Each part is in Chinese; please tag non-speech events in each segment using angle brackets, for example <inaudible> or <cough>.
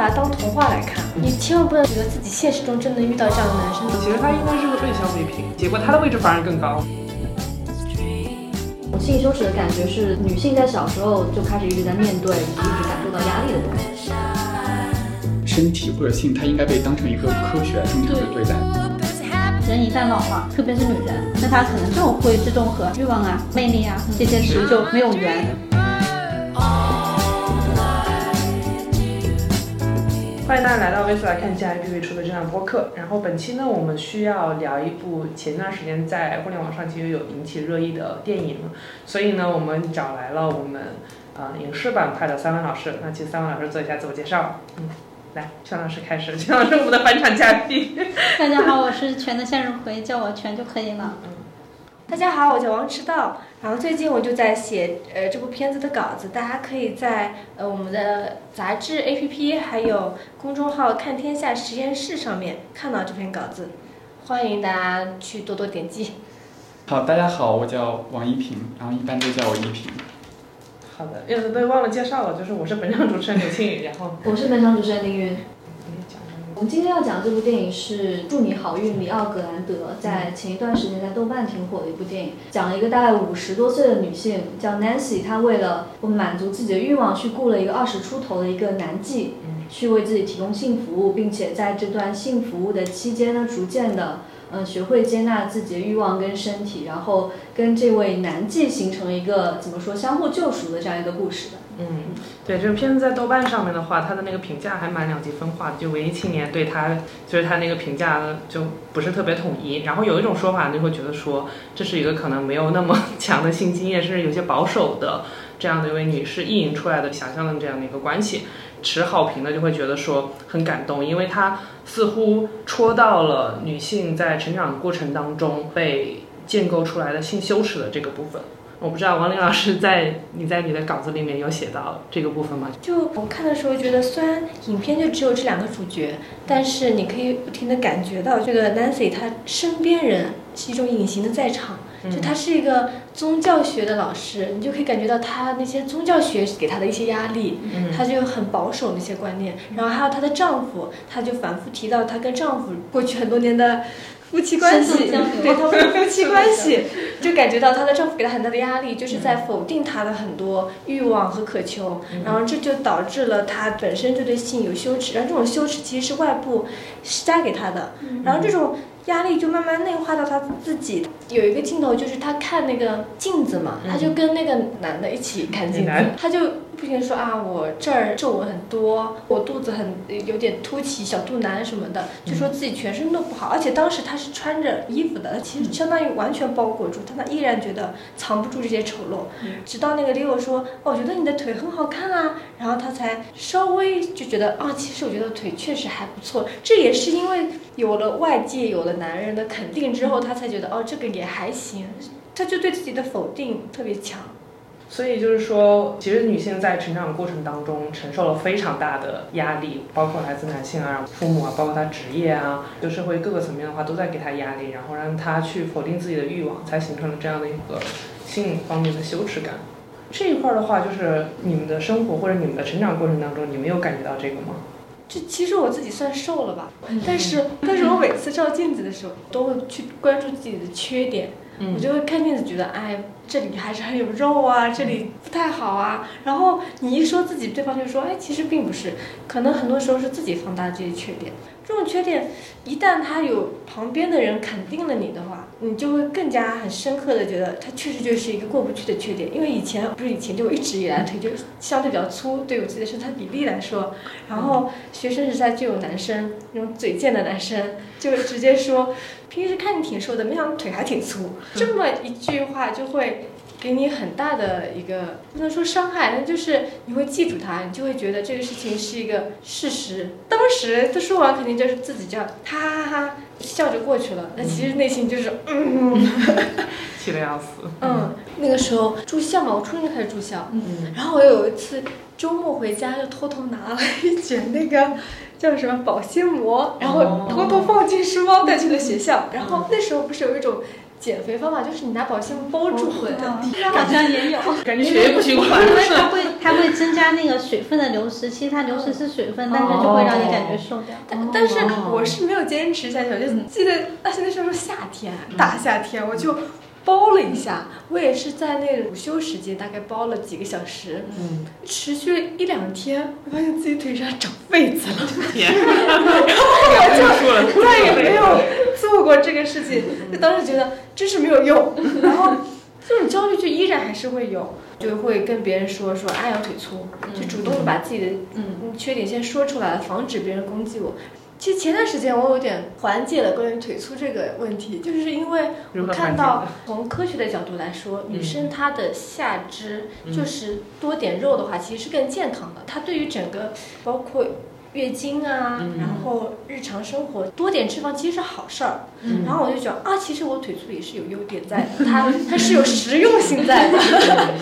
把它当童话来看。你千万不能觉得自己现实中真能遇到这样的男生。其实他应该是个被消费品，结果他的位置反而更高。性羞耻的感觉是女性在小时候就开始一直在面对，一直感受到压力的东西。身体或者性，它应该被当成一个科学正常的对待。人一旦老了，特别是女人，那她可能就会自动和欲望啊、魅力啊这些词就没有缘。欢迎大家来到微速来看 GIPV 出的这档播客。然后本期呢，我们需要聊一部前段时间在互联网上其实有引起热议的电影，所以呢，我们找来了我们呃影视板块的三位老师。那请三位老师做一下自我介绍。嗯，来，全老师开始，全老师我们的返场嘉宾。大家好，我是全的向日葵，叫我全就可以了。大家好，我叫王迟道，然后最近我就在写呃这部片子的稿子，大家可以在呃我们的杂志 APP 还有公众号“看天下实验室”上面看到这篇稿子，欢迎大家去多多点击。好，大家好，我叫王一平，然后一般都叫我一平。好的，呃，对，忘了介绍了，就是我是本场主持人刘庆宇，然后我是本场主持人林云。我们今天要讲这部电影是《祝你好运》，里奥格兰德在前一段时间在豆瓣挺火的一部电影，讲了一个大概五十多岁的女性叫 Nancy，她为了满足自己的欲望，去雇了一个二十出头的一个男妓，去为自己提供性服务，并且在这段性服务的期间呢，逐渐的嗯学会接纳自己的欲望跟身体，然后跟这位男妓形成一个怎么说相互救赎的这样一个故事的。嗯，对，这个片子在豆瓣上面的话，它的那个评价还蛮两极分化的。就文艺青年对它，就是它那个评价，就不是特别统一。然后有一种说法就会觉得说，这是一个可能没有那么 <laughs> 强的性经验，甚至有些保守的这样的一位女士意淫出来的想象的这样的一个关系。持好评的就会觉得说很感动，因为她似乎戳到了女性在成长过程当中被建构出来的性羞耻的这个部分。我不知道王林老师在你在你的稿子里面有写到这个部分吗？就我看的时候觉得，虽然影片就只有这两个主角，但是你可以不停的感觉到这个 Nancy 她身边人是一种隐形的在场。就她是一个宗教学的老师，你就可以感觉到她那些宗教学给她的一些压力，她就很保守那些观念。然后还有她的丈夫，她就反复提到她跟丈夫过去很多年的。夫妻关系，对他们的夫妻关系，就感觉到她的丈夫给她很大的压力，就是在否定她的很多欲望和渴求，然后这就导致了她本身就对性有羞耻，然后这种羞耻其实是外部施加给她的，然后这种压力就慢慢内化到她自己。有一个镜头就是她看那个镜子嘛，她就跟那个男的一起看镜子，她就。不停说啊，我这儿皱纹很多，我肚子很有点凸起，小肚腩什么的，就说自己全身都不好。而且当时他是穿着衣服的，她其实相当于完全包裹住，但他依然觉得藏不住这些丑陋。直到那个 Leo 说，我觉得你的腿很好看啊，然后他才稍微就觉得啊，其实我觉得腿确实还不错。这也是因为有了外界有了男人的肯定之后，他才觉得哦，这个也还行。他就对自己的否定特别强。所以就是说，其实女性在成长过程当中承受了非常大的压力，包括来自男性啊、父母啊，包括她职业啊，就社会各个层面的话都在给她压力，然后让她去否定自己的欲望，才形成了这样的一个性方面的羞耻感。这一块的话，就是你们的生活或者你们的成长过程当中，你没有感觉到这个吗？这其实我自己算瘦了吧，但是但是我每次照镜子的时候，都会去关注自己的缺点。我就会看镜子，觉得哎，这里还是很有肉啊，这里不太好啊。然后你一说自己，对方就说，哎，其实并不是，可能很多时候是自己放大这些缺点。这种缺点，一旦他有旁边的人肯定了你的话，你就会更加很深刻的觉得，他确实就是一个过不去的缺点。因为以前不是以前，就一直以来腿就相对比较粗，对我自己的身材比例来说。然后学生时代就有男生那种嘴贱的男生，就直接说，平时看你挺瘦的，没想到腿还挺粗。这么一句话就会。给你很大的一个不能说伤害，那就是你会记住他，你就会觉得这个事情是一个事实。当时他说完，肯定就是自己这样哈哈哈笑着过去了。那其实内心就是嗯，气得要死。嗯，那个时候住校嘛，我初中就开始住校。嗯，然后我有一次周末回家，就偷偷拿了一卷那个叫什么保鲜膜，然后偷偷放进书包带去了学校。然后那时候不是有一种。减肥方法，就是你拿保鲜膜包住对哦好像也有。感觉血液不循环因为它会它会增加那个水分的流失，其实它流失是水分，但是就会让你感觉瘦掉。但但是我是没有坚持下去，我就记得而且那时候是夏天，大夏天，我就包了一下。我也是在那午休时间，大概包了几个小时，嗯，持续了一两天，我发现自己腿上长痱子了，天，<laughs> 然后我就，再也没有做过这个事情。<laughs> 就当时觉得真是没有用，<laughs> 然后这种焦虑就依然还是会有，就会跟别人说说哎我腿粗，就主动的把自己的嗯缺点先说出来，防止别人攻击我。其实前段时间我有点缓解了关于腿粗这个问题，就是因为我看到从科学的角度来说，嗯女生她的下肢嗯就是多点肉的话，其实是更健康的。它对于整个包括月经啊，嗯然后日常生活多点脂肪其实是好事儿。嗯然后我就觉得啊，其实我腿粗也是有优点在的，<laughs> 它它是有实用性在的。<laughs>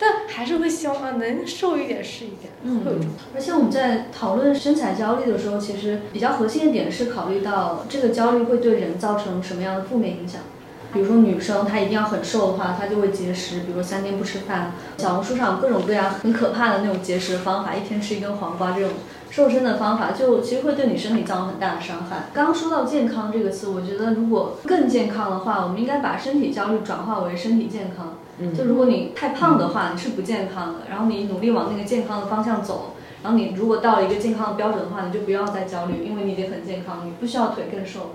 但还是会希望啊，能瘦一点是一点，嗯会有这种。而且我们在讨论身材焦虑的时候，其实比较核心的点是考虑到这个焦虑会对人造成什么样的负面影响。比如说女生她一定要很瘦的话，她就会节食，比如说三天不吃饭。小红书上有各种各样很可怕的那种节食的方法，一天吃一根黄瓜这种瘦身的方法，就其实会对你身体造成很大的伤害。刚刚说到健康这个词，我觉得如果更健康的话，我们应该把身体焦虑转化为身体健康。嗯就如果你太胖的话，你是不健康的，然后你努力往那个健康的方向走，然后你如果到了一个健康的标准的话，你就不要再焦虑，因为你已经很健康，你不需要腿更瘦了。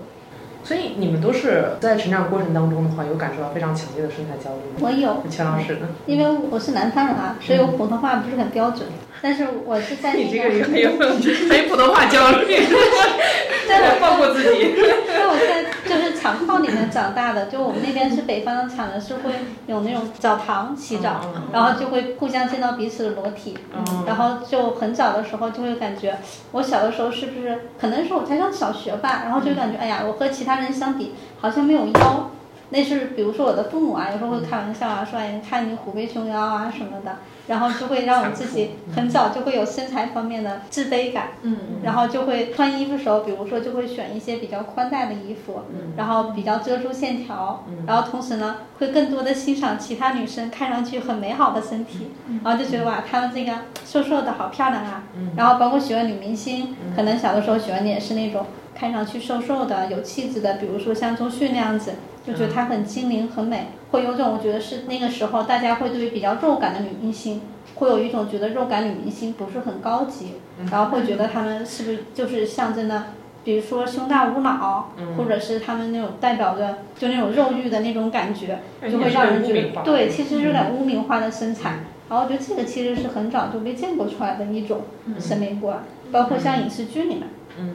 所以你们都是在成长过程当中的话，有感受到非常强烈的身材焦虑吗？我有，钱老师呢？因为我是南方人啊，所以我普通话不是很标准。但是我是在 <laughs> 你这个人很有很有普通话焦虑，<laughs> 我 <laughs> 放过自己。因为我在就是厂矿里面长大的，就我们那边是北方的厂的，是会有那种澡堂洗澡，然后就会互相见到彼此的裸体，嗯然后就很早的时候就会感觉，我小的时候是不是可能是我才上小学吧，然后就感觉哎呀，我和其他人相比好像没有腰。那是比如说我的父母啊，有时候会开玩笑啊，说哎，看你虎背熊腰啊什么的，然后就会 <laughs> 让我自己很早就会有身材方面的自卑感。嗯然后就会穿衣服的时候，比如说就会选一些比较宽大的衣服，然后比较遮住线条，然后同时呢，会更多的欣赏其他女生看上去很美好的身体，然后就觉得哇，她们这个瘦瘦的好漂亮啊。然后包括喜欢女明星，可能小的时候喜欢的也是那种看上去瘦瘦的、有气质的，比如说像周迅那样子，就觉得她很精灵、很美，会有种我觉得是那个时候大家会对于比较肉感的女明星。会有一种觉得肉感女明星不是很高级，然后会觉得她们是不是就是象征的，比如说胸大无脑，或者是她们那种代表着就那种肉欲的那种感觉，就会让人觉得对，其实有点污名化的身材。然后我觉得这个其实是很早就被建构出来的一种审美观，包括像影视剧里面，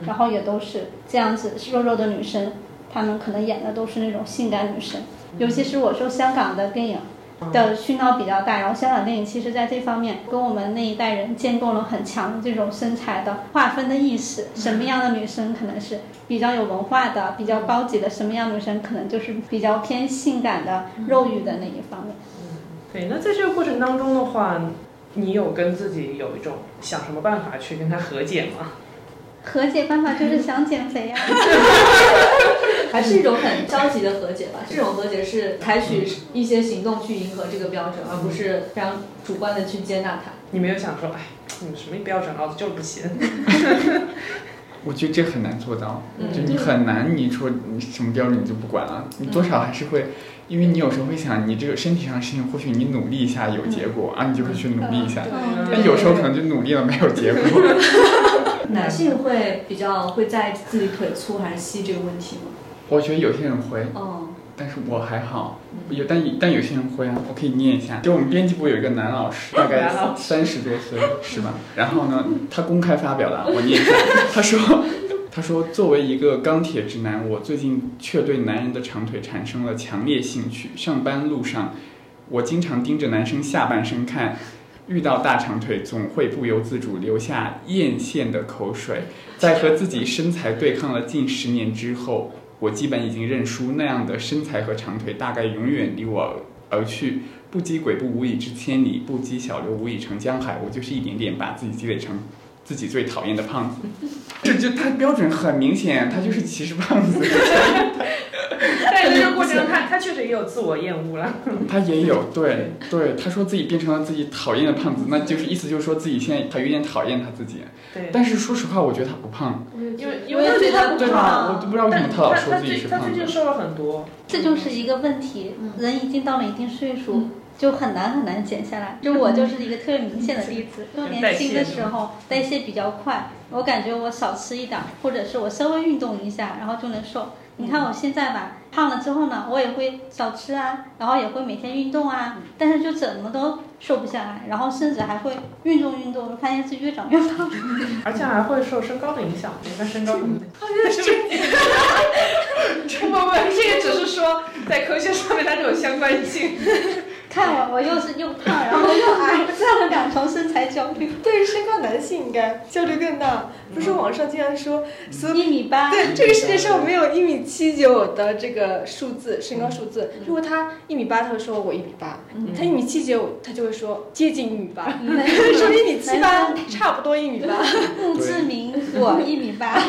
然后也都是这样子肉肉的女生，她们可能演的都是那种性感女生，尤其是我说香港的电影。的熏陶比较大，然后香港电影其实在这方面跟我们那一代人建构了很强的这种身材的划分的意识，什么样的女生可能是比较有文化的、比较高级的，什么样女生可能就是比较偏性感的、肉欲的那一方面。对，那在这个过程当中的话，你有跟自己有一种想什么办法去跟他和解吗？和解办法就是想减肥啊。<laughs> 还是一种很消极的和解吧。这种和解是采取一些行动去迎合这个标准，而不是非常主观的去接纳它。你没有想说，哎，你什么标准，老子就是不行。<laughs> 我觉得这很难做到，嗯就你很难，你说你什么标准你就不管了，你多少还是会，因为你有时候会想，你这个身体上的事情，或许你努力一下有结果啊，你就会去努力一下，嗯但有时候可能就努力了没有结果。<laughs> 男性会比较会在意自己腿粗还是细这个问题吗？我觉得有些人会，哦，但是我还好，有但但有些人会啊，我可以念一下。就我们编辑部有一个男老师，大概三十多岁是吧？然后呢，他公开发表了，我念一下，他说。他说：“作为一个钢铁直男，我最近却对男人的长腿产生了强烈兴趣。上班路上，我经常盯着男生下半身看，遇到大长腿总会不由自主流下艳羡的口水。在和自己身材对抗了近十年之后，我基本已经认输，那样的身材和长腿大概永远离我而去。不积跬步，无以至千里；不积小流，无以成江海。我就是一点点把自己积累成自己最讨厌的胖子。这就他标准很明显，他就是歧视胖子。<laughs> 他他确实也有自我厌恶了。<laughs> 他也有，对 <laughs> 对，他说自己变成了自己讨厌的胖子，那就是意思就是说自己现在他有点讨厌他自己。对，但是说实话，我觉得他不胖，因为因为觉得对吧？我都不知道为什么他老说他自己是他胖子。最近瘦了很多。这就是一个问题，嗯人已经到了一定岁数，就很难很难减下来。就我就是一个特别明显的例子，就年轻的时候代谢比较快，我感觉我少吃一点儿，或者是我稍微运动一下，然后就能瘦。你看我现在吧，胖了之后呢，我也会少吃啊，然后也会每天运动啊，但是就怎么都瘦不下来，然后甚至还会运动运动，发现自己越长越胖。<laughs> 而且还会受身高的影响，你看身高什么的。不不不，<laughs> 这个只是说在科学上面它是有相关性。看我，我又是又胖，然后又矮，这样的两重身材焦虑。对于身高男性应该焦虑更大。不是网上经常说，所一米八，对这个世界上没有一米七九的这个数字身高数字。如果他一米八，他会说我一米八；他一米七九，他就会说接近一米八，<laughs> 说一米七八差不多一米八。墓志铭我一米八。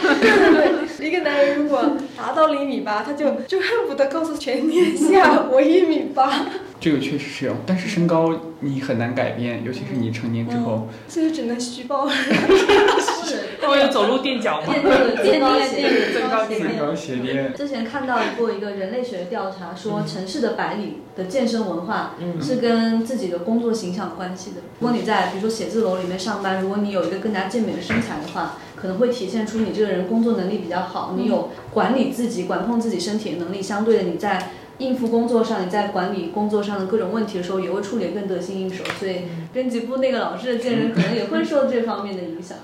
一个男人如果达到了一米八，他就就恨不得告诉全天下 <laughs> 我一米八，这个确实是有，但是身高你很难改变，尤其是你成年之后。所以只能虚报。是我有走路垫脚吗？垫那个增高鞋垫。增高鞋垫，之前看到过一个人类学的调查，说城市的白领的健身文化嗯是跟自己的工作形象有关系的。如果你在比如说写字楼里面上班，如果你有一个更加健美的身材的话，可能会体现出你这个人工作能力比较好，你有管理自己、管控自己身体的能力。相对的，你在应付工作上，你在管理工作上的各种问题的时候，也会处理得更得心应手。所以编辑部那个老师的见人可能也会受这方面的影响。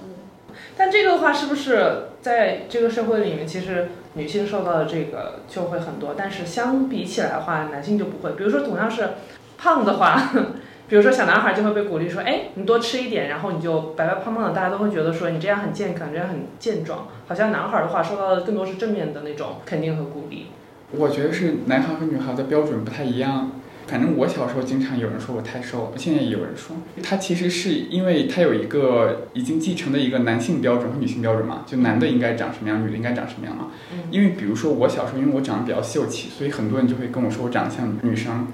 但这个的话，是不是在这个社会里面，其实女性受到的这个就会很多，但是相比起来的话，男性就不会。比如说，同样是胖的话，<laughs> 比如说小男孩就会被鼓励说，哎，你多吃一点，然后你就白白胖胖的，大家都会觉得说你这样很健康，这样很健壮。好像男孩的话，受到的更多是正面的那种肯定和鼓励。我觉得是男孩和女孩的标准不太一样。反正我小时候经常有人说我太瘦，现在也有人说，他其实是因为他有一个已经继承的一个男性标准和女性标准嘛，就男的应该长什么样，女的应该长什么样嘛。因为比如说我小时候，因为我长得比较秀气，所以很多人就会跟我说我长得像女生。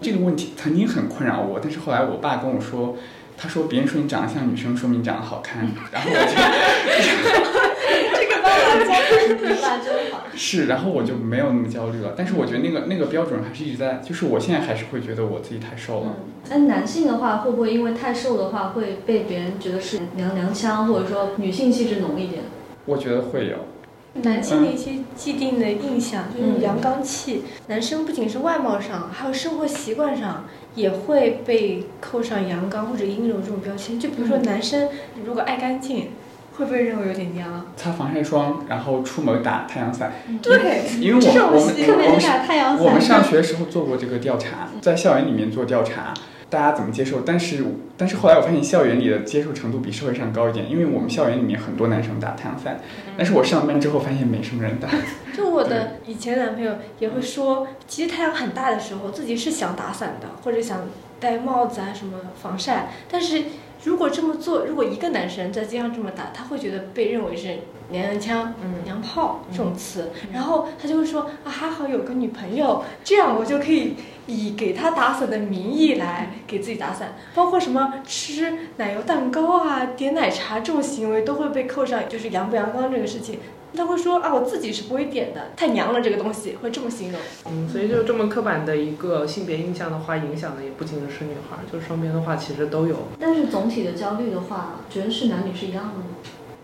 这个问题曾经很困扰我，但是后来我爸跟我说，他说别人说你长得像女生，说明你长得好看。<laughs> 然后我就。这个办法真好。<laughs> 是，然后我就没有那么焦虑了。但是我觉得那个那个标准还是一直在，就是我现在还是会觉得我自己太瘦了。那男性的话，会不会因为太瘦的话，会被别人觉得是娘娘腔，或者说女性气质浓一点？我觉得会有。男性的一些既定的印象就是阳刚气，男生不仅是外貌上，还有生活习惯上也会被扣上阳刚或者阴柔这种标签。就比如说男生如果爱干净，会不会认为有点娘。擦防晒霜，然后出门打太阳伞。对，因为我们我们特别是我们打太阳伞。我们上学的时候做过这个调查，在校园里面做调查，大家怎么接受？但是但是后来我发现校园里的接受程度比社会上高一点，因为我们校园里面很多男生打太阳伞，但是我上班之后发现没什么人打。就我的以前男朋友也会说，其实太阳很大的时候，自己是想打伞的，或者想戴帽子啊什么防晒，但是如果这么做，如果一个男生在街上这么打，他会觉得被认为是娘娘腔、嗯。娘炮这种词，然后他就会说啊，还好有个女朋友，这样我就可以以给他打伞的名义来给自己打伞，包括什么吃奶油蛋糕啊、点奶茶这种行为都会被扣上就是阳不阳光这个事情。他会说啊，我自己是不会点的，太娘了这个东西，会这么形容。嗯，所以就这么刻板的一个性别印象的话，影响的也不仅仅是女孩，就是双边的话其实都有。但是总体的焦虑的话，觉得是男女是一样的吗？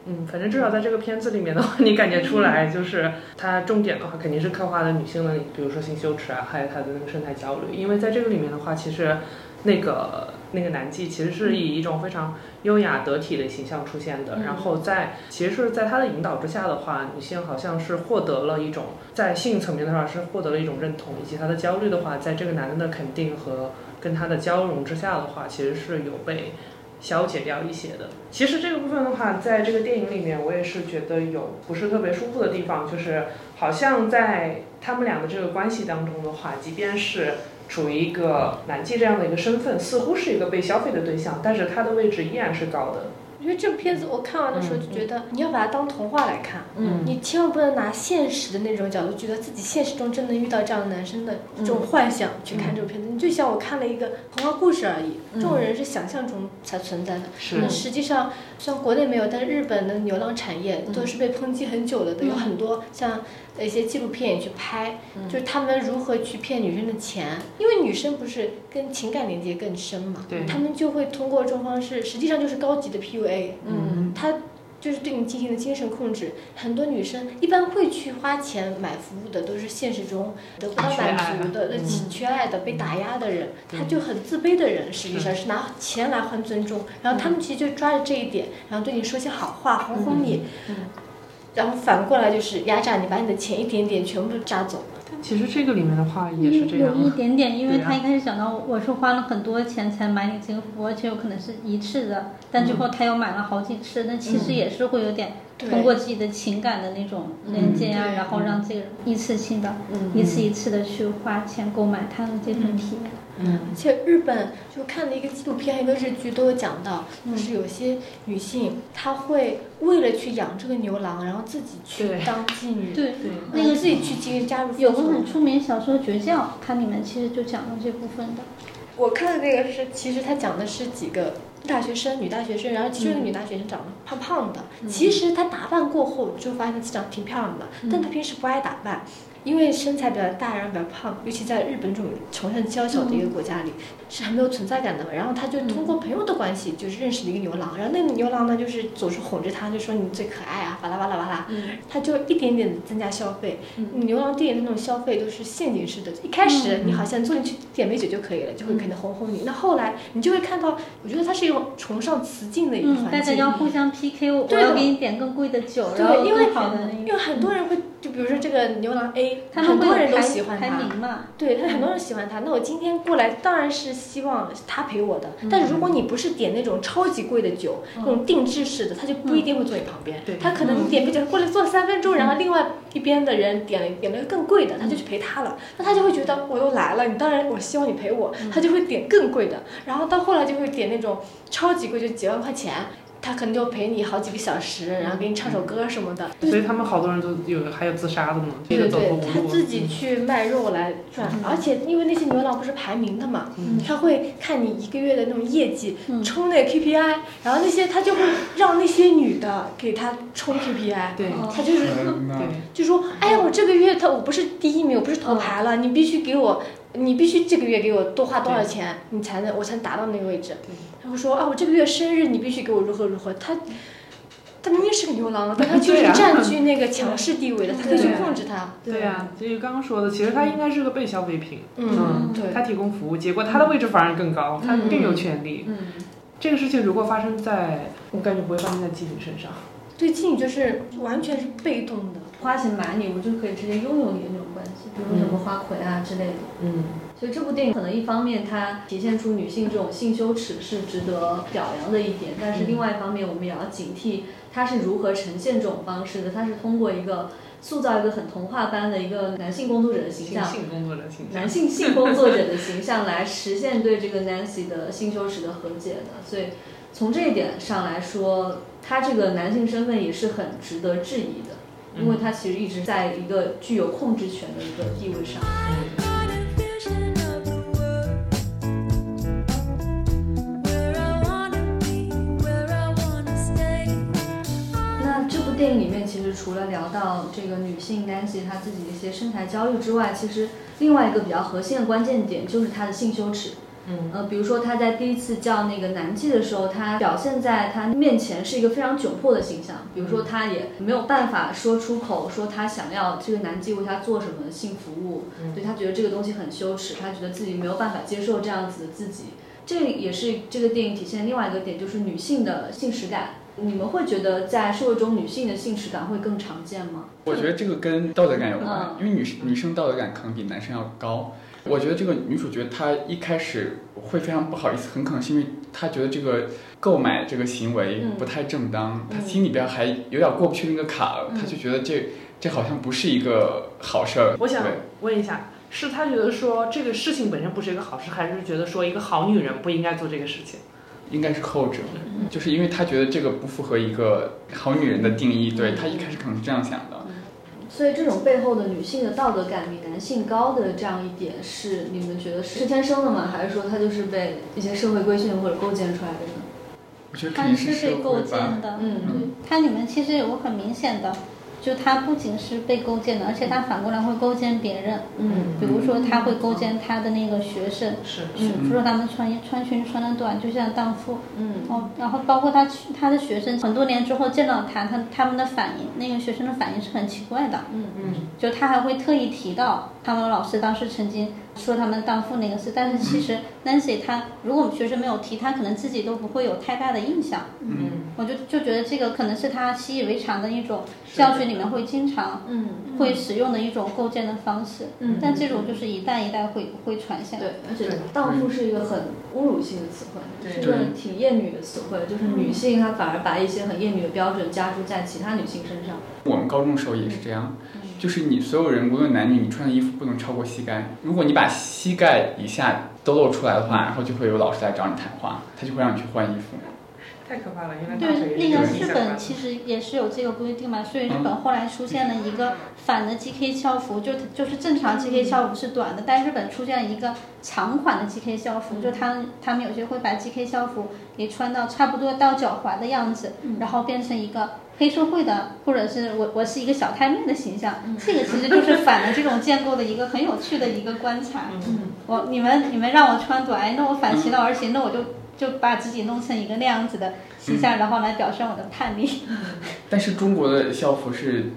嗯，反正至少在这个片子里面的话，你感觉出来就是它重点的话肯定是刻画的女性的，比如说性羞耻啊，还有她的那个身材焦虑。因为在这个里面的话，其实那个那个男妓其实是以一种非常优雅得体的形象出现的。然后在其实是在他的引导之下的话，女性好像是获得了一种在性层面的话是获得了一种认同，以及她的焦虑的话，在这个男的的肯定和跟他的交融之下的话，其实是有被。消解掉一些的。其实这个部分的话，在这个电影里面，我也是觉得有不是特别舒服的地方，就是好像在他们俩的这个关系当中的话，即便是处于一个男妓这样的一个身份，似乎是一个被消费的对象，但是他的位置依然是高的。我觉得这部片子我看完的时候就觉得，你要把它当童话来看，嗯。你千万不能拿现实的那种角度，觉得自己现实中真的遇到这样的男生的这种幻想去看这部片子。你就像我看了一个童话故事而已，这种人是想象中才存在的。是。那实际上，虽然国内没有，但是日本的牛郎产业都是被抨击很久了的，有很多像一些纪录片也去拍，就是他们如何去骗女生的钱，因为女生不是跟情感连接更深嘛，对他们就会通过这种方式，实际上就是高级的 PUA，嗯他就是对你进行了精神控制。很多女生一般会去花钱买服务的，都是现实中得不到满足的、缺缺爱的、被打压的人，他就很自卑的人，实际上是拿钱来换尊重。然后他们其实就抓着这一点，然后对你说些好话，哄哄你。然后反过来就是压榨你，把你的钱一点点全部榨走。但其实这个里面的话也是这样有一啊。点点，因为他一开始讲到我是花了很多钱才买你这个服务，而且有可能是一次的，但最后他又买了好几次，那其实也是会有点对通过自己的情感的那种连接啊，然后让这个人一次性的、嗯。一次一次的去花钱购买他的这份体验。嗯。而且日本就看了一个纪录片，一个日剧都有讲到，就是有些女性她会为了去养这个牛郎，然后自己去当妓女，对，对那个自己去进行加入有个很出名小说《绝教》，它里面其实就讲了这部分的。我看的那个是，其实它讲的是几个大学生，女大学生，然后其中一个女大学生长得胖胖的，其实她打扮过后就发现她长得挺漂亮的，但她平时不爱打扮。因为身材比较大，然后比较胖，尤其在日本这种崇尚娇小的一个国家里，是很没有存在感的嘛。然后他就通过朋友的关系，就是认识了一个牛郎，然后那个牛郎呢，就是总是哄着她，就说你最可爱啊，巴拉巴拉巴拉，他就一点点的增加消费。牛郎店的那种消费都是陷阱式的，一开始你好像坐进去点杯酒就可以了，就会可能哄哄你。那后来你就会看到，我觉得它是一种崇尚雌竞的一个嗯，大家。要互相 PK，我要给你点更贵的酒，然后对，因为。因为很多人会，就比如说这个牛郎 A，他们很多人都喜欢排他？对他很多人喜欢他，那我今天过来当然是希望他陪我的。但是如果你不是点那种超级贵的酒，那种定制式的，他就不一定会坐你旁边。对他可能你点杯酒过来坐了三分钟，然后另外一边的人点了点了个更贵的，他就去陪他了。那他就会觉得我又来了，你当然我希望你陪我，他就会点更贵的。然后到后来就会点那种超级贵，就几万块钱。他可能就陪你好几个小时，然后给你唱首歌什么的。所以他们好多人都有还有自杀的呢，对对对，他自己去卖肉来赚，而且因为那些牛郎不是排名的嘛，他会看你一个月的那种业绩，冲那个 KPI，然后那些他就会让那些女的给他冲 KPI，对。他就是对，就说，哎呀，我这个月他我不是第一名，我不是头牌了，你必须给我，你必须这个月给我多花多少钱，你才能我才能达到那个位置。然后说啊，我这个月生日你必须给我如何如何，他。他明明是个牛郎，但 <laughs> 他就是占据那个强势地位的，他可以去控制他。对呀、就是刚刚说的，其实他应该是个被消费品，嗯，对。他提供服务，结果他的位置反而更高，他更有权利。嗯，这个事情如果发生在，我感觉不会发生在妓女身上。对妓女就是完全是被动的，花钱买你，我就可以直接拥有你的那种关系，比如什么花魁啊之类的。嗯，所以这部电影可能一方面它体现出女性这种性羞耻是值得表扬的一点，但是另外一方面我们也要警惕它是如何呈现这种方式的。它是通过一个塑造一个很童话般的一个男性工作者的形象，性工作者形象男。性性工作者的形象来实现对这个 Nancy 的性羞耻的和解的。所以从这一点上来说，他这个男性身份也是很值得质疑的，因为他其实一直在一个具有控制权的一个地位上。那这部电影里面，其实除了聊到这个女性 Nancy 她自己的一些身材焦虑之外，其实另外一个比较核心的关键点就是她的性羞耻。嗯，呃，比如说他在第一次叫那个男妓的时候，他表现在他面前是一个非常窘迫的形象。比如说，他也没有办法说出口，说他想要这个男妓为他做什么性服务，对他觉得这个东西很羞耻，他觉得自己没有办法接受这样子的自己。这也是这个电影体现另外一个点，就是女性的性实感。你们会觉得在社会中女性的性实感会更常见吗？我觉得这个跟道德感有关嗯，因为女女生道德感可能比男生要高。我觉得这个女主角她一开始会非常不好意思，很可能是因为她觉得这个购买这个行为嗯不太正当，她心里边还有点过不去那个坎儿，她就觉得这这好像不是一个好事儿。我想问一下，是她觉得说这个事情本身不是一个好事，还是觉得说一个好女人不应该做这个事情？应该是后者，就是因为她觉得这个不符合一个好女人的定义，对她一开始可能是这样想的。所以这种背后的女性的道德感比男性高的这样一点，是你们觉得是天生的吗？还是说她就是被一些社会规训或者构建出来的呢？我觉得它肯定是被构建。的，嗯对，它里面其实有个很明显的，就他不仅是被勾践的，而且他反过来会勾践别人。嗯比如说，他会勾践他的那个学生，是比如说他们穿衣穿裙穿的短，就像荡妇。嗯哦，然后包括他去他的学生，很多年之后见到他，他他们的反应，那个学生的反应是很奇怪的。嗯嗯就他还会特意提到他们老师当时曾经说他们荡妇那个事，但是其实 Nancy 她如果我们学生没有提，她可能自己都不会有太大的印象。嗯我就就觉得这个可能是她习以为常的一种教学里面会经常嗯，会使用的一种构建的方式。嗯但这种就是一代一代会会传下来。对，而且荡妇是一个很侮辱性的词汇，对是一个挺厌女的词汇，就是女性她反而把一些很厌女的标准加注在其他女性身上。我们高中时候也是这样，就是你所有人无论男女，你穿的衣服不能超过膝盖。如果你把膝盖以下都露出来的话，然后就会有老师来找你谈话，他就会让你去换衣服。太可怕了，原来对，那个日本其实也是有这个规定嘛，所以日本后来出现了一个反的 GK 校服，就就是正常 GK 校服是短的，但日本出现了一个长款的 GK 校服，就他们他们有些会把 GK 校服给穿到差不多到脚踝的样子，然后变成一个。黑社会的，或者是我我是一个小太妹的形象，这个其实就是反了这种建构的一个很有趣的一个观察。嗯我你们你们让我穿短，哎，那我反其道而行，那我就就把自己弄成一个那样子的形象，然后来表现我的叛逆。<laughs> 但是中国的校服是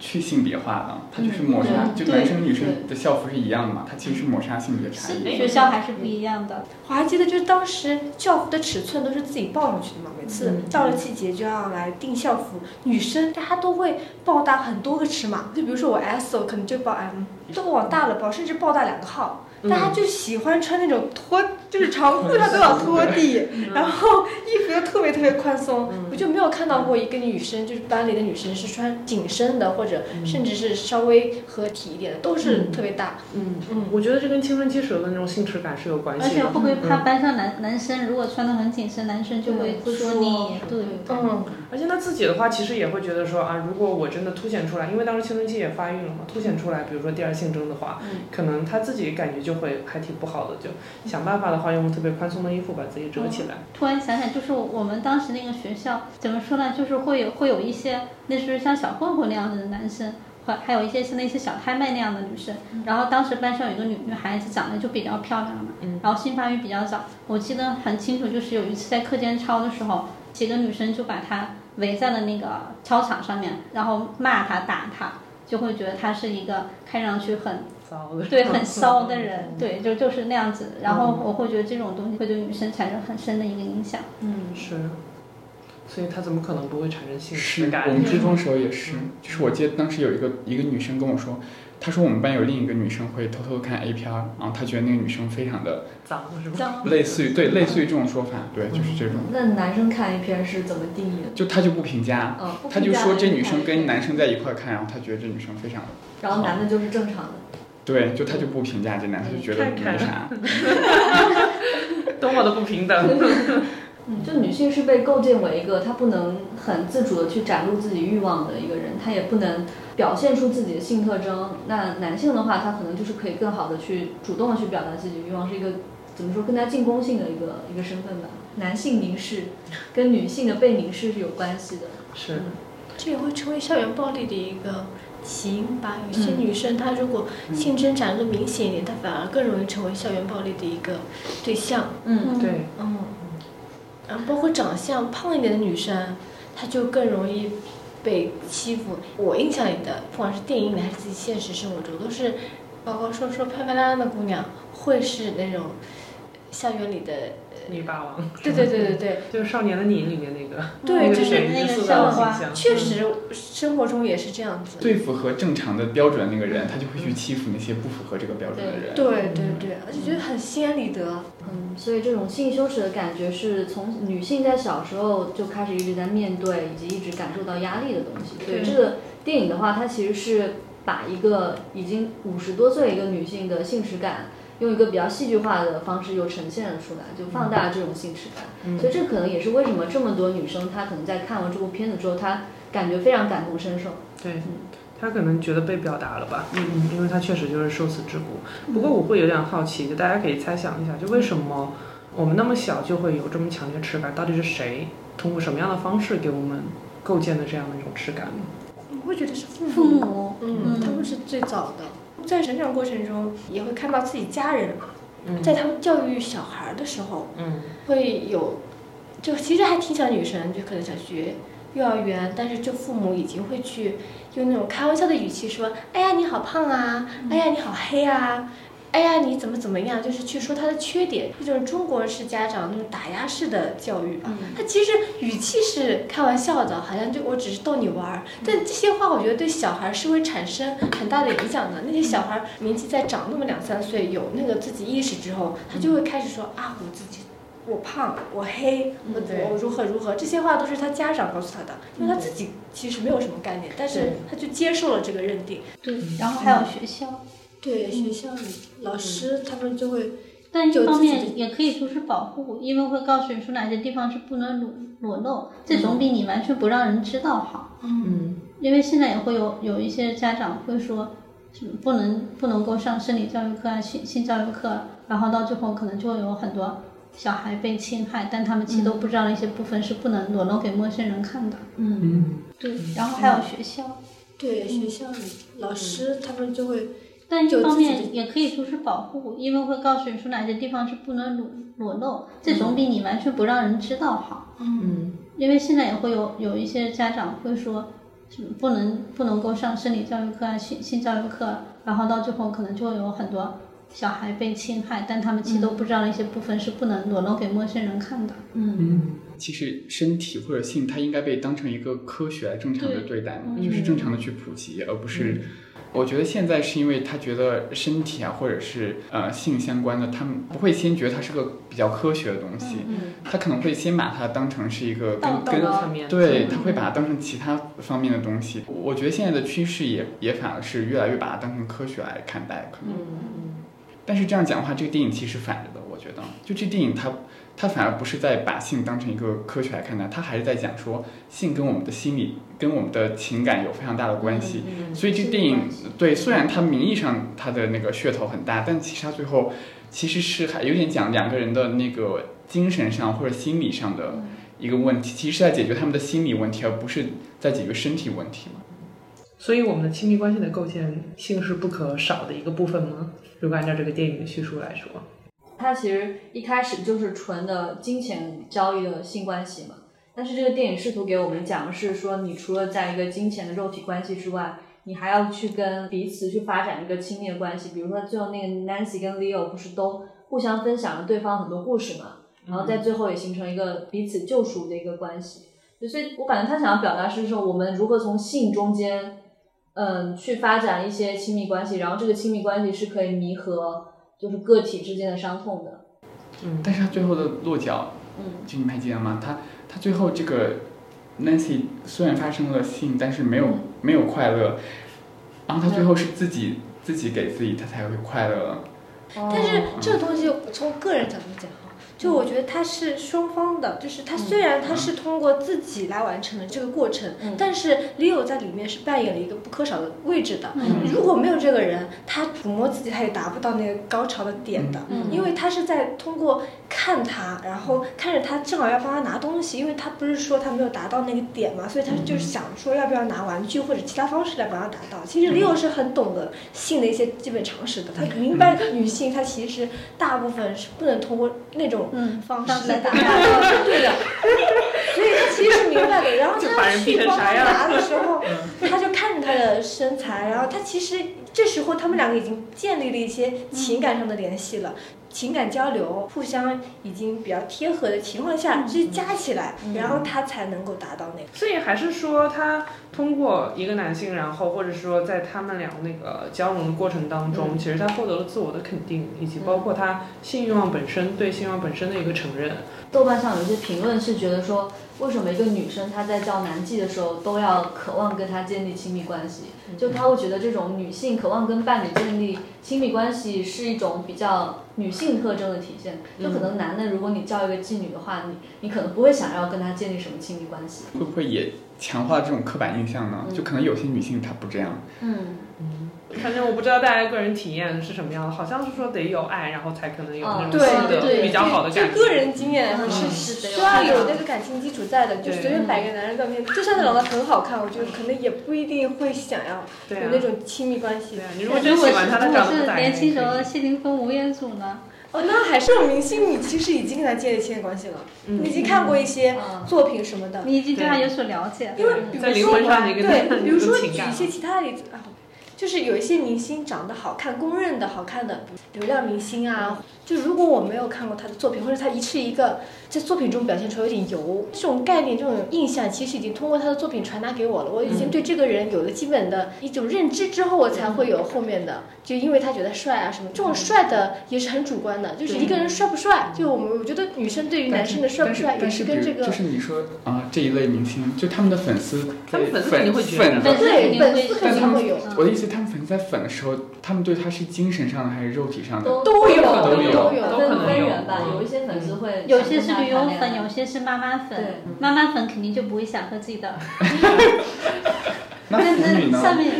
去性别化的，它就是抹杀，嗯就男生女生的校服是一样的嘛，它其实是抹杀性别差异。学校还是不一样的。我还记得，就是当时校服的尺寸都是自己报上去的嘛，每次到了季节就要来订校服，女生大家都会报大很多个尺码，就比如说我 S，我可能就报 M，都往大了报，甚至报大两个号。大家就喜欢穿那种拖，就是长裤他都要拖地，<laughs> 然后衣服又特别特别宽松。我就没有看到过一个女生，就是班里的女生是穿紧身的，或者甚至是稍微合体一点的，都是特别大。嗯。嗯。我觉得这跟青春期时候的那种性耻感是有关系的。而且会不会怕班上男男生如果穿的很紧身，男生就会会说你对。嗯，而且他自己的话，其实也会觉得说啊，如果我真的凸显出来，因为当时青春期也发育了嘛，凸显出来，比如说第二性征的话，嗯。可能他自己感觉就会还挺不好的，就想办法的话，用特别宽松的衣服把自己遮起来。突然想想，就是我们当时那个学校怎么说呢？就是会有会有一些那时候像小混混那样子的男生，还还有一些像那些小太妹那样的女生。然后当时班上有一个女女孩子长得就比较漂亮嘛，然后性发育比较早。我记得很清楚，就是有一次在课间操的时候，几个女生就把她围在了那个操场上面，然后骂她打她，就会觉得她是一个看上去很骚的，对，很 <laughs> 骚的人，对，就就是那样子。然后我会觉得这种东西会对女生产生很深的一个影响。嗯是，所以他怎么可能不会产生性是耻感？我们初中时候也是，就是我记得当时有一个一个女生跟我说，她说我们班有另一个女生会偷偷看 A 片儿，然后她觉得那个女生非常的脏是吧？脏 <laughs> 类似于对类似于这种说法，对，就是这种，那男生看 A 片是怎么定义的？就他就不评价，嗯，不她就说这女生跟男生在一块看，然后他觉得这女生非常然后男的就是正常的。对，就他就不评价这男，她就觉得没啥。<laughs> 多么的不平等。嗯，<laughs> 就女性是被构建为一个她不能很自主的去展露自己欲望的一个人，她也不能表现出自己的性特征。那男性的话，他可能就是可以更好的去主动的去表达自己的欲望，是一个怎么说更加进攻性的一个一个身份吧。男性凝视跟女性的被凝视是有关系的。是，这也会成为校园暴力的一个起因吧。有些嗯女生她如果性征展露明显一点，她反而更容易成为校园暴力的一个对象。嗯对，嗯，然后包括长相胖一点的女生，她就更容易被欺负。我印象里的，不管是电影里还是自己现实生活中，都是高高瘦瘦漂漂亮亮的姑娘，会是那种校园里的。女霸王。对对对对对，<laughs> 就是《少年的你》里面那个，对就是那个谁塑校花确实生活中也是这样子。最符合正常的标准的那个人，他就会去欺负那些不符合这个标准的人。对对对，而且觉得很心安理得。嗯，所以这种性羞耻的感觉是从女性在小时候就开始一直在面对，以及一直感受到压力的东西。所以对这个电影的话，它其实是把一个已经五十多岁一个女性的性耻感用一个比较戏剧化的方式又呈现了出来，就放大这种性耻感。所以这可能也是为什么这么多女生她可能在看完这部片子之后，她感觉非常感同身受。对，她可能觉得被表达了吧，嗯，因为她确实就是受此之苦。不过我会有点好奇，就大家可以猜想一下，就为什么我们那么小就会有这么强烈耻感？到底是谁通过什么样的方式给我们构建的这样的一种耻感呢？我会觉得是父母，父母，嗯，他们是最早的，在成长过程中也会看到自己家人，在他们教育小孩的时候，嗯，会有，就其实还挺小女生，就可能小学、幼儿园，但是就父母已经会去用那种开玩笑的语气说：“哎呀，你好胖啊！哎呀，你好黑啊！哎呀，你怎么怎么样？”就是去说他的缺点，一种中国式家长那种打压式的教育嗯。他其实语气是开玩笑的，好像就我只是逗你玩儿，但这些话我觉得对小孩是会产生很大的影响的。那些小孩年纪再长那么两三岁，有那个自己意识之后，他就会开始说啊，我自己。我胖，我黑，我我如何如何，这些话都是他家长告诉他的，因为他自己其实没有什么概念，但是他就接受了这个认定。对，然后还有学校，对，学校里老师他们就会，但一方面也可以说是保护，因为会告诉你说哪些地方是不能裸裸露，这总比你完全不让人知道好。嗯，因为现在也会有有一些家长会说，什么不能不能够上生理教育课啊、性性教育课，然后到最后可能就会有很多。小孩被侵害，但他们其实都不知道那些部分是不能裸露给陌生人看的。嗯，对。然后还有学校，对学校里老师他们就会，但一方面也可以说是保护，因为会告诉你说哪些地方是不能裸裸露，这总比你完全不让人知道好。嗯。因为现在也会有有一些家长会说，不能不能够上生理教育课啊、性性教育课，然后到最后可能就会有很多。小孩被侵害，但他们其实都不知道那些部分是不能裸露给陌生人看的。嗯，其实身体或者性，它应该被当成一个科学来正常的对待，就是正常的去普及，而不是。我觉得现在是因为他觉得身体啊，或者是呃性相关的，他们不会先觉得它是个比较科学的东西，他可能会先把它当成是一个跟跟对，他会把它当成其他方面的东西。我觉得现在的趋势也也反而是越来越把它当成科学来看待，可能。但是这样讲的话，这个电影其实反着的。我觉得，就这电影它，它反而不是在把性当成一个科学来看待，他还是在讲说性跟我们的心理、跟我们的情感有非常大的关系。所以这电影对，虽然它名义上它的那个噱头很大，但其实它最后其实是还有点讲两个人的那个精神上或者心理上的一个问题，其实是在解决他们的心理问题，而不是在解决身体问题嘛。所以我们的亲密关系的构建，性是不可少的一个部分吗？如果按照这个电影的叙述来说，它其实一开始就是纯的金钱交易的性关系嘛。但是这个电影试图给我们讲的是说，你除了在一个金钱的肉体关系之外，你还要去跟彼此去发展一个亲密的关系。比如说最后那个 Nancy 跟 Leo 不是都互相分享了对方很多故事嘛，然后在最后也形成一个彼此救赎的一个关系。所以我感觉他想要表达是说，我们如何从性中间。嗯，去发展一些亲密关系，然后这个亲密关系是可以弥合就是个体之间的伤痛的。嗯，但是他最后的落脚，嗯，就你们还记得吗？他他最后这个 Nancy 虽然发生了性，但是没有没有快乐，然后他最后是自己自己给自己，他才会快乐。但是这个东西从个人角度讲。就我觉得他是双方的，就是他虽然他是通过自己来完成的这个过程，但是 Leo 在里面是扮演了一个不可少的位置的。如果没有这个人，他抚摸自己他也达不到那个高潮的点的，因为他是在通过看他，然后看着他正好要帮他拿东西，因为他不是说他没有达到那个点嘛，所以他就是想说要不要拿玩具或者其他方式来帮他达到。其实 Leo 是很懂得性的一些基本常识的，他明白女性她其实大部分是不能通过那种。嗯，方式来 <laughs> 打架，对的，所以他其实是明白的。然后他去帮他拿的时候，<laughs> 他就看着他的身材，然后他其实这时候他们两个已经建立了一些情感上的联系了。情感交流，互相已经比较贴合的情况下，这加起来，然后他才能够达到那个。所以还是说，他通过一个男性，然后或者说在他们俩那个交融的过程当中，其实他获得了自我的肯定，以及包括他性欲望本身对性欲望本身的一个承认。豆瓣上有一些评论是觉得说，为什么一个女生她在叫男妓的时候都要渴望跟他建立亲密关系？就她会觉得这种女性渴望跟伴侣建立亲密关系是一种比较女性特征的体现。就可能男的，如果你叫一个妓女的话，你你可能不会想要跟他建立什么亲密关系。会不会也强化这种刻板印象呢？就可能有些女性她不这样。嗯，反正我不知道大家个人体验是什么样的，好像是说得有爱，然后才可能有那种对新的对比较好的感觉。就个人经验来说嗯是是得有需要有那个感情基础在的，就对随便摆个男人照片，就算他长得很好看，我觉得可能也不一定会想要有那种亲密关系对。啊，你如果真喜欢他，他如果是长得不咋样年轻时候谢霆锋、吴彦祖呢？哦，那还是有明星，你其实已经跟他建立亲密关系了，嗯你已经看过一些嗯作品什么的。你已经对他有所了解。因为比在如说灵魂上对，<laughs> 比如说举一些其他的例子啊，就是有一些明星长得好看，公认的好看的流量明星啊，就如果我没有看过他的作品，或者他一是一个在作品中表现出来有点油这种概念、这种印象，其实已经通过他的作品传达给我了。我已经对这个人有了基本的一种认知之后，我才会有后面的，就因为他觉得帅啊什么，这种帅的也是很主观的，就是一个人帅不帅，就我们我觉得女生对于男生的帅不帅也是跟这个就是你说啊、这一类明星，就他们的粉丝他们粉丝粉肯定会觉得粉粉丝肯对定会粉丝肯但他们定会有。我的意思，他们粉丝在粉的时候，他们对他是精神上的还是肉体上的？都都有有都有都有都可分能有分人吧，嗯有一些粉丝会有些是想跟旅游粉，有些是妈妈粉。妈妈粉肯定就不会想喝自己的。<laughs> 那腐女呢？那下面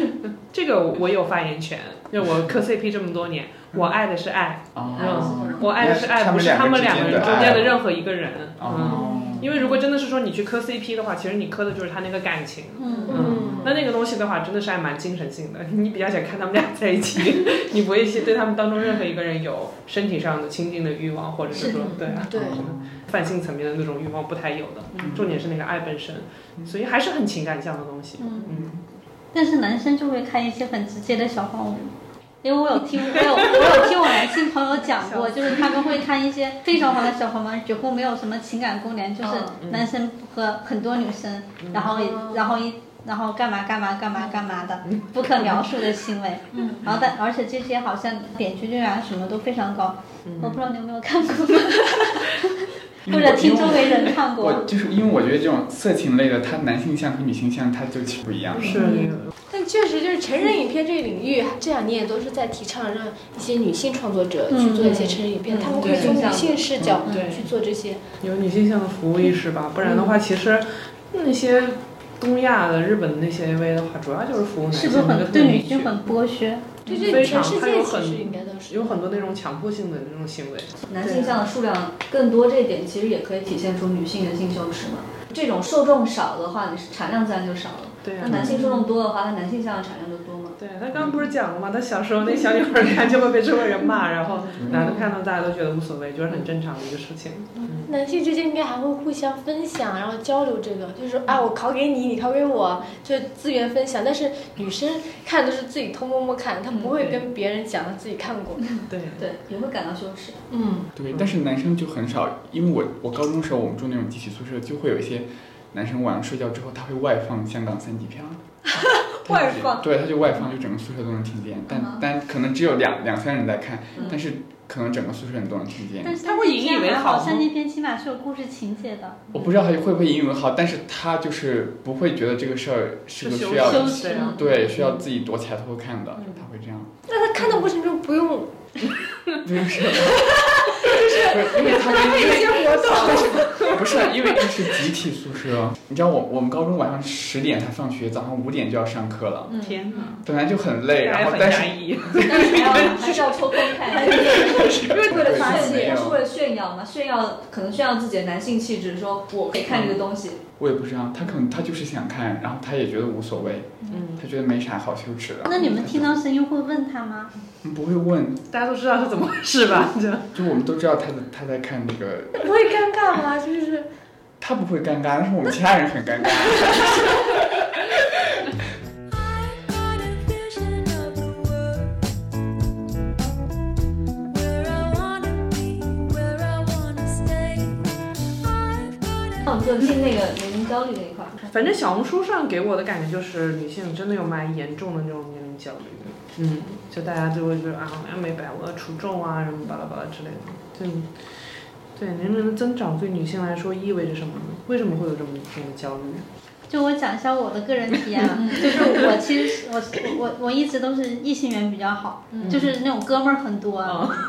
这个我有发言权，就我磕 CP 这么多年，我爱的是爱，哦嗯，我爱的是爱，不是他们两个人中间的任何一个人。嗯，哦，因为如果真的是说你去磕 CP 的话，其实你磕的就是他那个感情。嗯，嗯，那那个东西的话，真的是还蛮精神性的。你比较想看他们俩在一起，<laughs> 你不会去对他们当中任何一个人有身体上的亲近的欲望，或者是说对啊，对泛性层面的那种欲望不太有的。嗯重点是那个爱本身，所以还是很情感向的东西。嗯嗯，但是男生就会看一些很直接的小黄文。因为我有听，我有我有听我男性朋友讲过，<laughs> 就是他们会看一些非常好的小黄文，几乎没有什么情感勾连，就是嗯。男生和很多女生，然后然后一然后干嘛干嘛干嘛干嘛的不可描述的行为，嗯，然后但而且这些好像点击率啊什么都非常高，我不知道你有没有看过，<laughs> 或者听周围人看过我过。就是因为我觉得这种色情类的，它男性向和女性向它就其实不一样。是但确实就是成人影片这个领域，这两年也都是在提倡让一些女性创作者去做一些成人影片，嗯他们可以从女性视角去做这些。有女性向的服务意识吧，不然的话，其实那些东亚的、日本的那些 AV 的话，主要就是服务男是性的不是很对女性很剥削？对对，非常全世它有很界其实应该都是。有很多那种强迫性的那种行为。男性向的数量更多，这一点其实也可以体现出女性的性羞耻嘛。这种受众少的话，你是产量自然就少了。对啊那男性受众多的话，他男性向的产量就多嘛。对他刚刚不是讲了吗？他小时候那小女孩看就会被周围人骂，<laughs> 然后男的看到大家都觉得无所谓，就是很正常的一个事情。男性之间应该还会互相分享，然后交流这个，就是说啊，我考给你，你考给我，就是资源分享。但是女生看都是自己偷摸摸看，她不会嗯跟别人讲她自己看过。对，对，也会感到羞耻。嗯，对，但是男生就很少，因为我我高中时候我们住那种集体宿舍，就会有一些男生晚上睡觉之后他会外放香港三级片 <laughs> 外放对，他就外放，就整个宿舍都能听见，但、嗯但可能只有两两三人在看，嗯但是可能整个宿舍人都能听见。但是他会引以为豪三级片起码是有故事情节的。我不知道他会不会引以为豪，但是他就是不会觉得这个事儿是个需要对需要自己躲起来偷偷看的，他会这样。那他看的过程中不用不 <laughs> 是 <laughs> 因为他们一些活动。不是因为这是集体宿舍，你知道我我们高中晚上十点才放学，早上五点就要上课了，嗯，天哪，本来就很累，然后但是。<laughs> 但是还要还是要抽空看，因为为了是为了炫耀嘛？炫耀可能炫耀自己的男性气质，说我可以看这个东西。我也不知道，他可能他就是想看，然后他也觉得无所谓，嗯，他觉得没啥好羞耻的。那你们听到声音会问他吗？不会问，大家都知道是怎么回事吧？<laughs> 就就我们都知道他在他在看那个，不会尴尬吗？就是他不会尴尬，但是我们其他人很尴尬。I've got a vision of the world where I wanna be, where I wanna stay. I've got 那我们就听那个焦虑那一块儿。反正小红书上给我的感觉就是女性真的有蛮严重的那种年龄焦虑。嗯，就大家就会觉得啊，我要美白，我要除皱啊，什么巴拉巴拉之类的。就对年龄的增长对女性来说意味着什么呢？为什么会有这么重的焦虑？就我讲一下我的个人体验啊，<laughs> 就是我其实我我我一直都是异性缘比较好，就是那种哥们儿很多。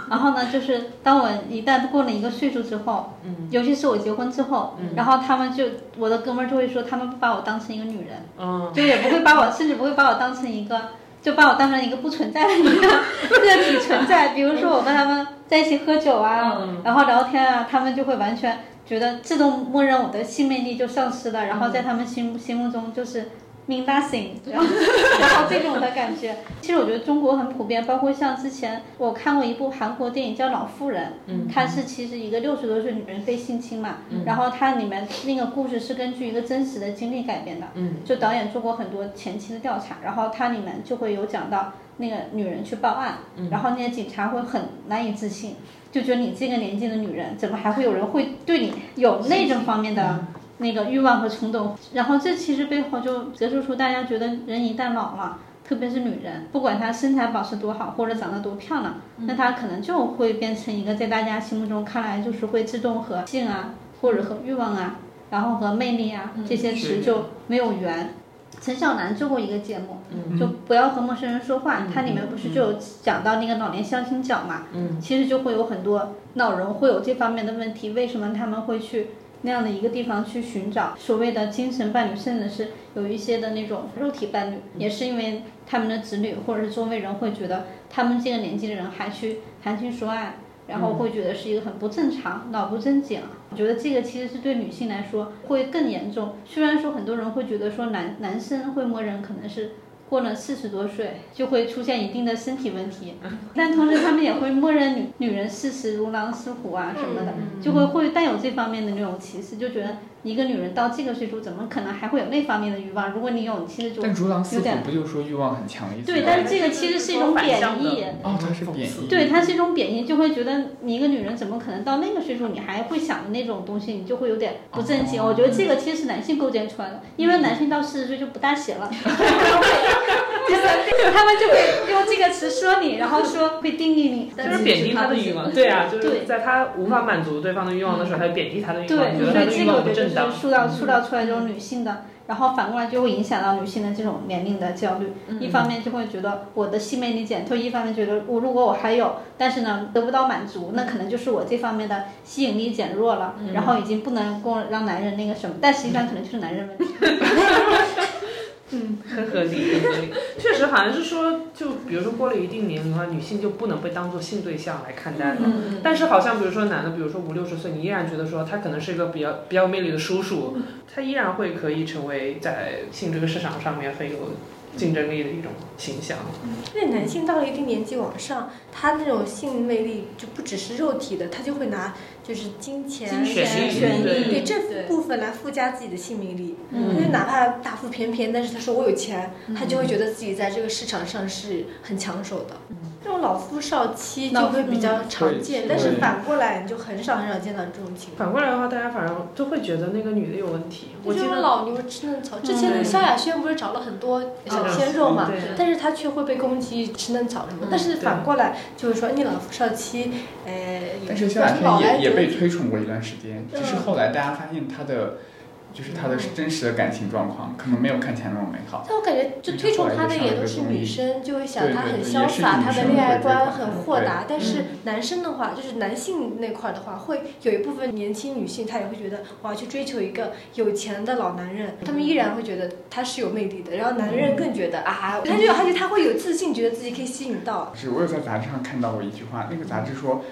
然后呢，就是当我一旦过了一个岁数之后，尤其是我结婚之后，然后他们就我的哥们儿就会说，他们不把我当成一个女人，嗯，就也不会把我，甚至不会把我当成一个，就把我当成一个不存在的一个 <laughs> 个体存在。比如说我跟他们在一起喝酒啊，然后聊天啊，他们就会完全觉得自动默认我的性魅力就丧失了，然后在他们心心目中就是 nothing，然后然后这种的感觉。其实我觉得中国很普遍，包括像之前我看过一部韩国电影叫《老妇人》，嗯，它是其实一个六十多岁女人被性侵嘛，然后它里面那个故事是根据一个真实的经历改编的，嗯，就导演做过很多前期的调查，然后它里面就会有讲到那个女人去报案，然后那些警察会很难以置信，就觉得你这个年纪的女人，怎么还会有人会对你有那种方面的那个欲望和冲动？然后这其实背后就折射出大家觉得人一旦老了。特别是女人，不管她身材保持多好，或者长得多漂亮，那她可能就会变成一个在大家心目中看来就是会自动和性啊，或者和欲望啊，然后和魅力啊这些词就没有缘。陈小南做过一个节目，就不要和陌生人说话，它里面不是就有讲到那个老年相亲角嘛？嗯，其实就会有很多老人会有这方面的问题，为什么他们会去那样的一个地方去寻找所谓的精神伴侣，甚至是有一些的那种肉体伴侣，也是因为他们的子女或者是周围人会觉得他们这个年纪的人还去谈情说爱，然后会觉得是一个很不正常、脑不正经。我觉得这个其实是对女性来说会更严重。虽然说很多人会觉得说男男生会默认可能是。过了四十多岁就会出现一定的身体问题，但同时他们也会默认女女人四十如狼似虎啊什么的，就会会带有这方面的那种歧视，就觉得一个女人到这个岁数怎么可能还会有那方面的欲望？如果你有，你其实就但如狼似虎有点不就说欲望很强的意思吗？对，但是这个其实是一种贬义。哦，它是贬义。对，它是一种贬义，就会觉得你一个女人怎么可能到那个岁数，你还会想的那种东西，你就会有点不正经。我觉得这个其实是男性构建出来的，因为男性到四十岁就不大写了，<laughs> <laughs> <laughs> 就是他们就会用这个词说你，然后说会定义你，就是贬低他的欲望。对啊，就是在他无法满足对方的欲望的时候，他就贬低他的欲，望，觉得所以这他的欲望不个我觉得就是正当。塑造塑造出来这种女性的，然后反过来就会影响到女性的这种年龄的焦虑。一方面就会觉得我的性魅力减退，一方面觉得我如果我还有，但是呢得不到满足，那可能就是我这方面的吸引力减弱了，然后已经不能够让男人那个什么，但实际上可能就是男人问题。很合理，很合理。确实，好像是说，就比如说过了一定年龄的话，女性就不能被当做性对象来看待了。但是，好像比如说男的，比如说五六十岁，你依然觉得说他可能是一个比较比较有魅力的叔叔，他依然会可以成为在性这个市场上面很有竞争力的一种形象。因为男性到了一定年纪往上，他那种性魅力就不只是肉体的，他就会拿就是金钱、金钱权对对这部分来附加自己的性命力。嗯因为哪怕大腹便便，但是他说我有钱，他就会觉得自己在这个市场上是很抢手的。这种老夫少妻就会比较常见，嗯但是反过来你就很少很少见到这种情况。反过来的话，大家反而都会觉得那个女的有问题。我觉得老牛吃嫩草。之前对萧亚轩不是找了很多小嗯鲜肉嘛，但是他却会被攻击吃嫩草什么。但是反过来就是说，你老夫少妻，呃，但是萧亚轩被推崇过一段时间，只是后来大家发现他的，就是他的真实的感情状况可能没有看起来那么美好。但我感觉，就推崇他的也都是女生，就会想他很潇洒，他的恋爱观很豁达。但是男生的话，就是男性那块儿的话，会有一部分年轻女性，她也会觉得我要去追求一个有钱的老男人，他们依然会觉得他是有魅力的。然后男人更觉得啊，他就而且他会有自信，觉得自己可以吸引到。是我有在杂志上看到过一句话，那个杂志说，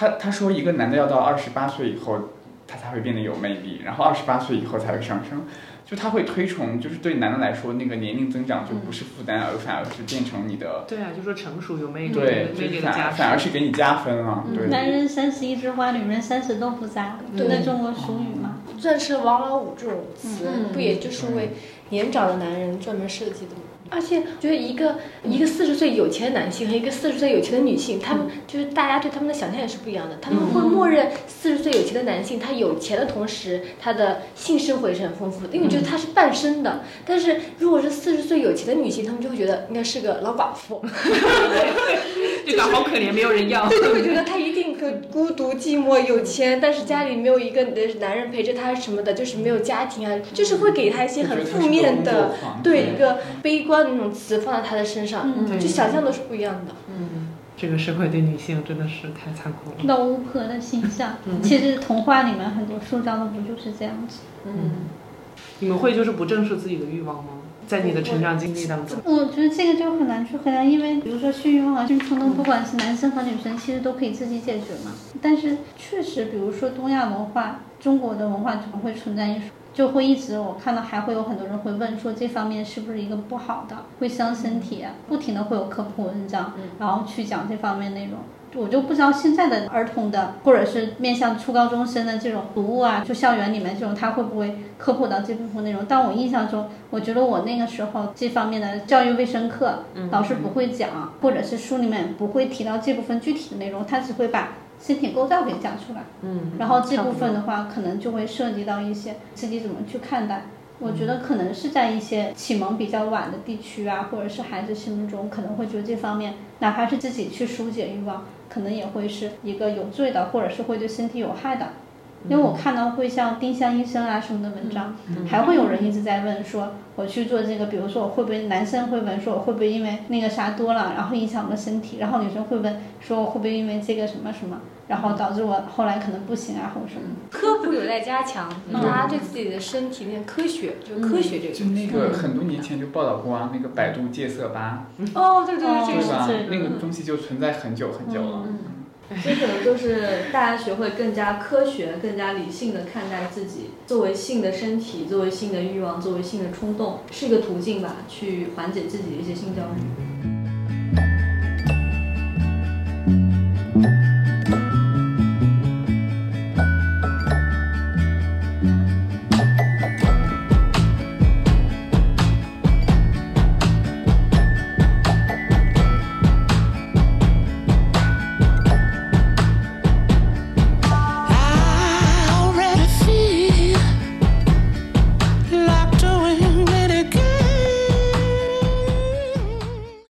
他他说一个男的要到二十八岁以后，他才会变得有魅力，然后二十八岁以后才会上升。就他会推崇，就是对男的来说，那个年龄增长就不是负担，而反而是变成你的，对啊，就说成熟有魅力，对，魅就是反力的加反而。是给你加分啊，对。男人三十一枝花，女人三十豆腐渣，对那中国俗语嘛。钻石王老五这种词，嗯不也就是为年长的男人专门设计的吗？而且觉得一个一个四十岁有钱的男性和一个四十岁有钱的女性，他们就是大家对他们的想象也是不一样的。他们会默认四十岁有钱的男性，他有钱的同时，他的性生活也是很丰富的，因为觉得他是半生的。但是如果是四十岁有钱的女性，他们就会觉得应该是个老寡妇，这个好可怜，没有人要。对，就会觉得他一定个孤独、寂寞、有钱，但是家里没有一个男人陪着他什么的，就是没有家庭啊，就是会给他一些很负面的，对一个悲观的那种词放在他的身上，嗯就想象都是不一样的。嗯，这个社会对女性真的是太残酷了。老巫婆的形象，嗯其实童话里面很多塑造的不就是这样子？嗯，你们会就是不正视自己的欲望吗？在你的成长经历当中，我觉得这个就很难去衡量，因为比如说性欲望、性冲动，不管是男生和女生，其实都可以自己解决嘛。但是确实，比如说东亚文化、中国的文化总会存在一种，就会一直我看到还会有很多人会问说这方面是不是一个不好的，会伤身体，不停的会有科普文章，然后去讲这方面内容。我就不知道现在的儿童的，或者是面向初高中生的这种读物啊，就校园里面这种，他会不会科普到这部分内容？但我印象中，我觉得我那个时候这方面的教育卫生课，老师不会讲，或者是书里面不会提到这部分具体的内容，他只会把身体构造给讲出来。嗯，然后这部分的话，可能就会涉及到一些自己怎么去看待。我觉得可能是在一些启蒙比较晚的地区啊，或者是孩子心目中可能会觉得这方面，哪怕是自己去疏解欲望，可能也会是一个有罪的，或者是会对身体有害的。因为我看到会像丁香医生啊什么的文章，还会有人一直在问说，我去做这个，比如说我会不会男生会问说我会不会因为那个啥多了，然后影响我的身体，然后女生会问说我会不会因为这个什么什么，然后导致我后来可能不行啊或者什么。科普有待加强，大家对自己的身体那科学，就科学这个就。那个很多年前就报道过啊，那个百度戒色吧，哦，对对对，这个是对吧对？那个东西就存在很久很久了。所以可能就是大家学会更加科学、更加理性的看待自己作为性的身体、作为性的欲望、作为性的冲动，是一个途径吧，去缓解自己的一些性焦虑。